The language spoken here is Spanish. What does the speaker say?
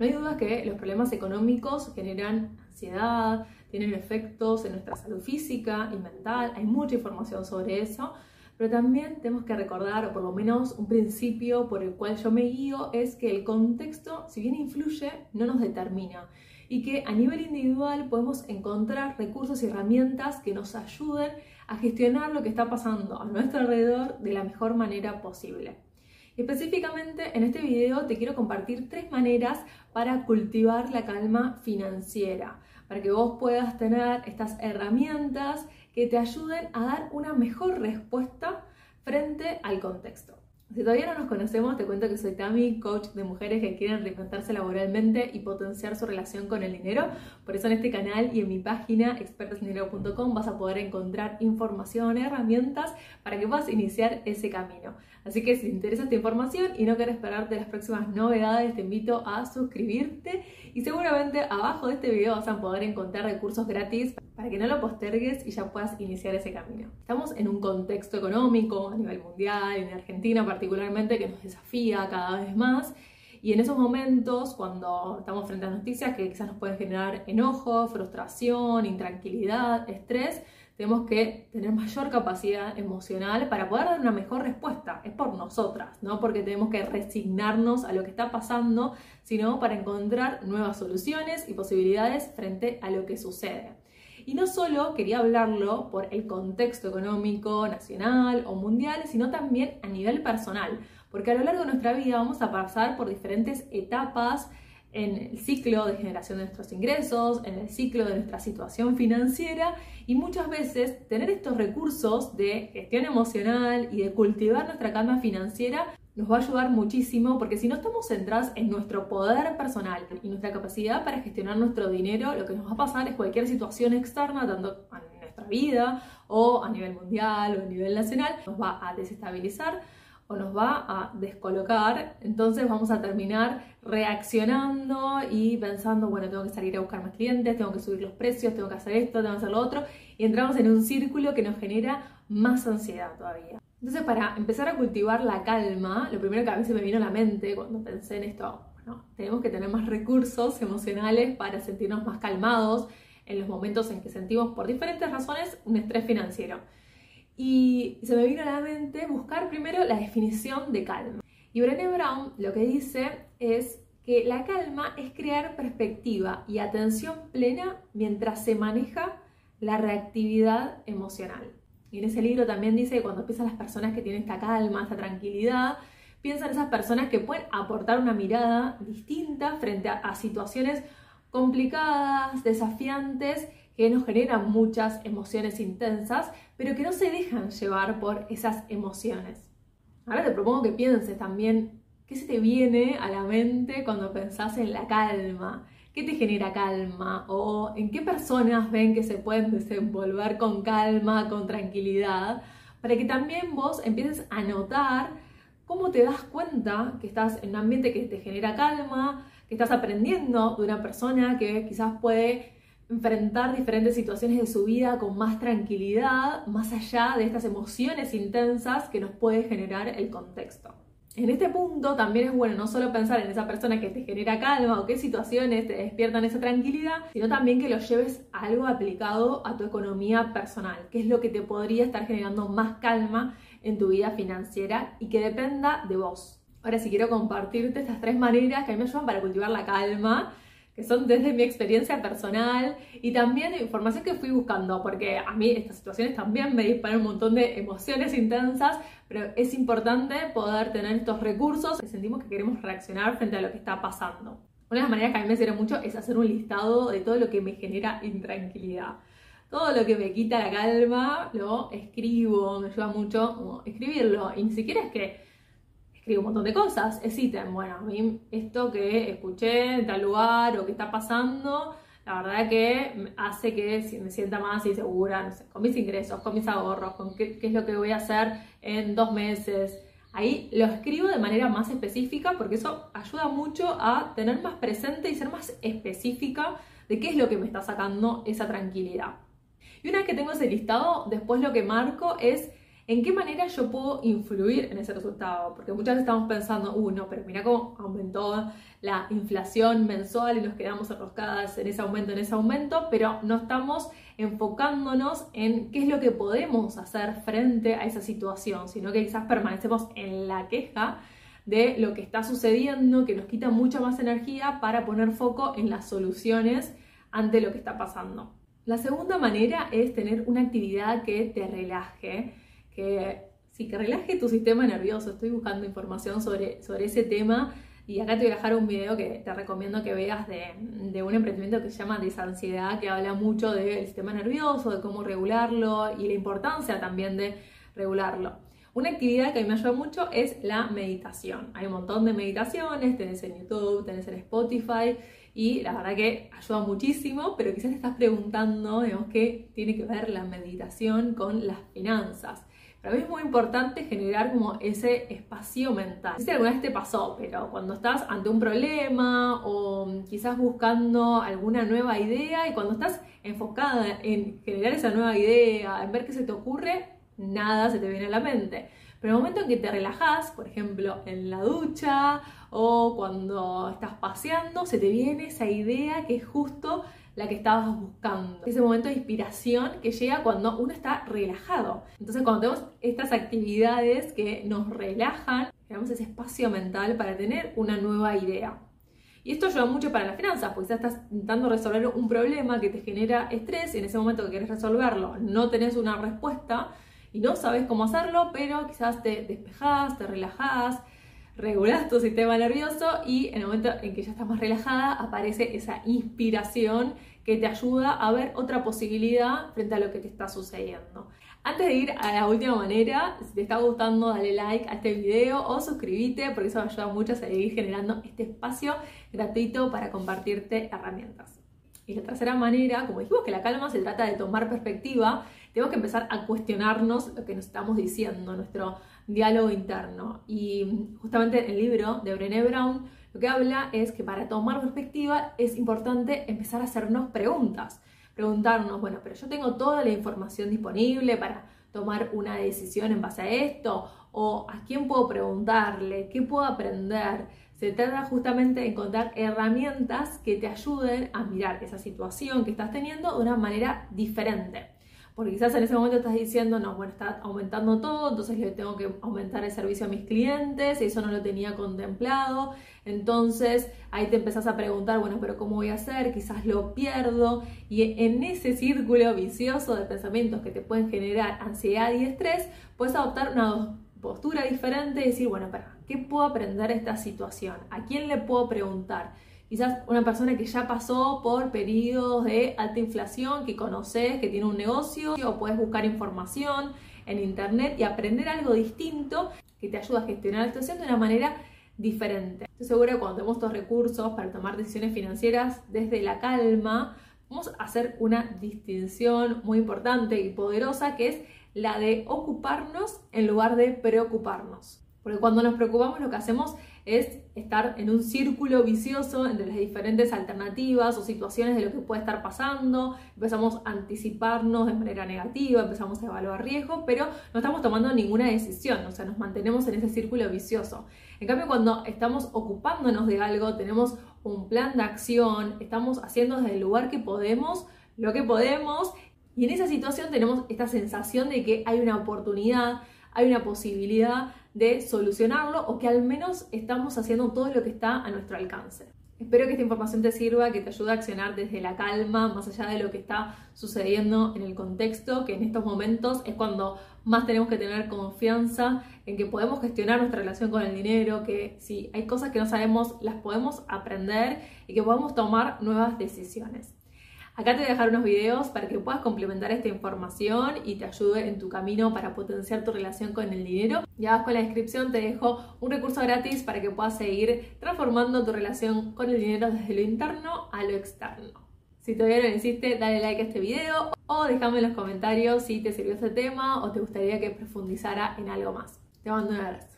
No hay duda que los problemas económicos generan ansiedad, tienen efectos en nuestra salud física y mental, hay mucha información sobre eso, pero también tenemos que recordar, o por lo menos un principio por el cual yo me guío, es que el contexto, si bien influye, no nos determina. Y que a nivel individual podemos encontrar recursos y herramientas que nos ayuden a gestionar lo que está pasando a nuestro alrededor de la mejor manera posible. Específicamente en este video te quiero compartir tres maneras para cultivar la calma financiera, para que vos puedas tener estas herramientas que te ayuden a dar una mejor respuesta frente al contexto. Si todavía no nos conocemos, te cuento que soy Tami, coach de mujeres que quieren reinventarse laboralmente y potenciar su relación con el dinero. Por eso en este canal y en mi página expertasindinero.com vas a poder encontrar información, herramientas para que puedas iniciar ese camino. Así que si te interesa esta información y no quieres esperarte las próximas novedades, te invito a suscribirte y seguramente abajo de este video vas a poder encontrar recursos gratis para que no lo postergues y ya puedas iniciar ese camino. Estamos en un contexto económico a nivel mundial, en Argentina particularmente, que nos desafía cada vez más. Y en esos momentos, cuando estamos frente a noticias que quizás nos pueden generar enojo, frustración, intranquilidad, estrés, tenemos que tener mayor capacidad emocional para poder dar una mejor respuesta. Es por nosotras, no porque tenemos que resignarnos a lo que está pasando, sino para encontrar nuevas soluciones y posibilidades frente a lo que sucede. Y no solo quería hablarlo por el contexto económico nacional o mundial, sino también a nivel personal, porque a lo largo de nuestra vida vamos a pasar por diferentes etapas en el ciclo de generación de nuestros ingresos, en el ciclo de nuestra situación financiera y muchas veces tener estos recursos de gestión emocional y de cultivar nuestra calma financiera nos va a ayudar muchísimo porque si no estamos centrados en nuestro poder personal y nuestra capacidad para gestionar nuestro dinero, lo que nos va a pasar es cualquier situación externa, tanto en nuestra vida o a nivel mundial o a nivel nacional, nos va a desestabilizar o nos va a descolocar, entonces vamos a terminar reaccionando y pensando, bueno, tengo que salir a buscar más clientes, tengo que subir los precios, tengo que hacer esto, tengo que hacer lo otro, y entramos en un círculo que nos genera más ansiedad todavía. Entonces, para empezar a cultivar la calma, lo primero que a veces me vino a la mente cuando pensé en esto, bueno, tenemos que tener más recursos emocionales para sentirnos más calmados en los momentos en que sentimos por diferentes razones un estrés financiero. Y se me vino a la mente buscar primero la definición de calma. Y Brené Brown lo que dice es que la calma es crear perspectiva y atención plena mientras se maneja la reactividad emocional. Y en ese libro también dice que cuando piensan las personas que tienen esta calma, esta tranquilidad, piensan esas personas que pueden aportar una mirada distinta frente a, a situaciones complicadas, desafiantes que nos generan muchas emociones intensas, pero que no se dejan llevar por esas emociones. Ahora te propongo que pienses también qué se te viene a la mente cuando pensás en la calma, qué te genera calma o en qué personas ven que se pueden desenvolver con calma, con tranquilidad, para que también vos empieces a notar cómo te das cuenta que estás en un ambiente que te genera calma, que estás aprendiendo de una persona que quizás puede enfrentar diferentes situaciones de su vida con más tranquilidad, más allá de estas emociones intensas que nos puede generar el contexto. En este punto también es bueno no solo pensar en esa persona que te genera calma o qué situaciones te despiertan esa tranquilidad, sino también que lo lleves a algo aplicado a tu economía personal, que es lo que te podría estar generando más calma en tu vida financiera y que dependa de vos. Ahora sí quiero compartirte estas tres maneras que a mí me ayudan para cultivar la calma que son desde mi experiencia personal y también de información que fui buscando, porque a mí estas situaciones también me disparan un montón de emociones intensas, pero es importante poder tener estos recursos que sentimos que queremos reaccionar frente a lo que está pasando. Una de las maneras que a mí me sirve mucho es hacer un listado de todo lo que me genera intranquilidad. Todo lo que me quita la calma lo escribo, me ayuda mucho escribirlo. Y ni siquiera es que escribo un montón de cosas, es ítem, bueno, a mí esto que escuché en tal lugar o que está pasando, la verdad que hace que me sienta más insegura, no sé, con mis ingresos, con mis ahorros, con qué, qué es lo que voy a hacer en dos meses. Ahí lo escribo de manera más específica porque eso ayuda mucho a tener más presente y ser más específica de qué es lo que me está sacando esa tranquilidad. Y una vez que tengo ese listado, después lo que marco es ¿En qué manera yo puedo influir en ese resultado? Porque muchas veces estamos pensando, uh, no, pero mira cómo aumentó la inflación mensual y nos quedamos enroscadas en ese aumento, en ese aumento, pero no estamos enfocándonos en qué es lo que podemos hacer frente a esa situación, sino que quizás permanecemos en la queja de lo que está sucediendo, que nos quita mucha más energía para poner foco en las soluciones ante lo que está pasando. La segunda manera es tener una actividad que te relaje, que sí, que relaje tu sistema nervioso. Estoy buscando información sobre, sobre ese tema y acá te voy a dejar un video que te recomiendo que veas de, de un emprendimiento que se llama Desansiedad, que habla mucho del sistema nervioso, de cómo regularlo y la importancia también de regularlo. Una actividad que a mí me ayuda mucho es la meditación. Hay un montón de meditaciones, tenés en YouTube, tenés en Spotify y la verdad que ayuda muchísimo, pero quizás te estás preguntando, digamos, qué tiene que ver la meditación con las finanzas. Para mí es muy importante generar como ese espacio mental. No sé si alguna vez te pasó, pero cuando estás ante un problema o quizás buscando alguna nueva idea y cuando estás enfocada en generar esa nueva idea, en ver qué se te ocurre, nada se te viene a la mente. Pero el momento en que te relajas, por ejemplo, en la ducha o cuando estás paseando, se te viene esa idea que es justo la que estabas buscando. Ese momento de inspiración que llega cuando uno está relajado. Entonces cuando tenemos estas actividades que nos relajan, tenemos ese espacio mental para tener una nueva idea. Y esto ayuda mucho para las finanzas, porque ya estás intentando resolver un problema que te genera estrés y en ese momento que quieres resolverlo no tenés una respuesta y no sabes cómo hacerlo, pero quizás te despejás, te relajás, regulas tu sistema nervioso y en el momento en que ya estás más relajada aparece esa inspiración que te ayuda a ver otra posibilidad frente a lo que te está sucediendo. Antes de ir a la última manera, si te está gustando, dale like a este video o suscríbete porque eso me ayuda mucho a seguir generando este espacio gratuito para compartirte herramientas. Y la tercera manera, como dijimos que la calma se trata de tomar perspectiva, tenemos que empezar a cuestionarnos lo que nos estamos diciendo, nuestro diálogo interno. Y justamente el libro de Brené Brown lo que habla es que para tomar perspectiva es importante empezar a hacernos preguntas. Preguntarnos, bueno, pero yo tengo toda la información disponible para tomar una decisión en base a esto, o a quién puedo preguntarle, qué puedo aprender. Se trata justamente de encontrar herramientas que te ayuden a mirar esa situación que estás teniendo de una manera diferente. Porque quizás en ese momento estás diciendo, no, bueno, está aumentando todo, entonces le tengo que aumentar el servicio a mis clientes, y eso no lo tenía contemplado. Entonces ahí te empezás a preguntar, bueno, pero ¿cómo voy a hacer? Quizás lo pierdo. Y en ese círculo vicioso de pensamientos que te pueden generar ansiedad y estrés, puedes adoptar una postura diferente y decir, bueno, para, ¿qué puedo aprender de esta situación? ¿A quién le puedo preguntar? Quizás una persona que ya pasó por periodos de alta inflación, que conoces, que tiene un negocio, o puedes buscar información en internet y aprender algo distinto que te ayuda a gestionar la situación de una manera diferente. Estoy segura que cuando tenemos estos recursos para tomar decisiones financieras desde la calma, vamos a hacer una distinción muy importante y poderosa que es la de ocuparnos en lugar de preocuparnos. Porque cuando nos preocupamos lo que hacemos es estar en un círculo vicioso entre las diferentes alternativas o situaciones de lo que puede estar pasando, empezamos a anticiparnos de manera negativa, empezamos a evaluar riesgos, pero no estamos tomando ninguna decisión, o sea, nos mantenemos en ese círculo vicioso. En cambio, cuando estamos ocupándonos de algo, tenemos un plan de acción, estamos haciendo desde el lugar que podemos lo que podemos y en esa situación tenemos esta sensación de que hay una oportunidad, hay una posibilidad de solucionarlo o que al menos estamos haciendo todo lo que está a nuestro alcance. Espero que esta información te sirva, que te ayude a accionar desde la calma, más allá de lo que está sucediendo en el contexto, que en estos momentos es cuando más tenemos que tener confianza en que podemos gestionar nuestra relación con el dinero, que si hay cosas que no sabemos, las podemos aprender y que podemos tomar nuevas decisiones. Acá te voy a dejar unos videos para que puedas complementar esta información y te ayude en tu camino para potenciar tu relación con el dinero. Y abajo en la descripción te dejo un recurso gratis para que puedas seguir transformando tu relación con el dinero desde lo interno a lo externo. Si todavía no lo hiciste, dale like a este video o déjame en los comentarios si te sirvió este tema o te gustaría que profundizara en algo más. Te mando un abrazo.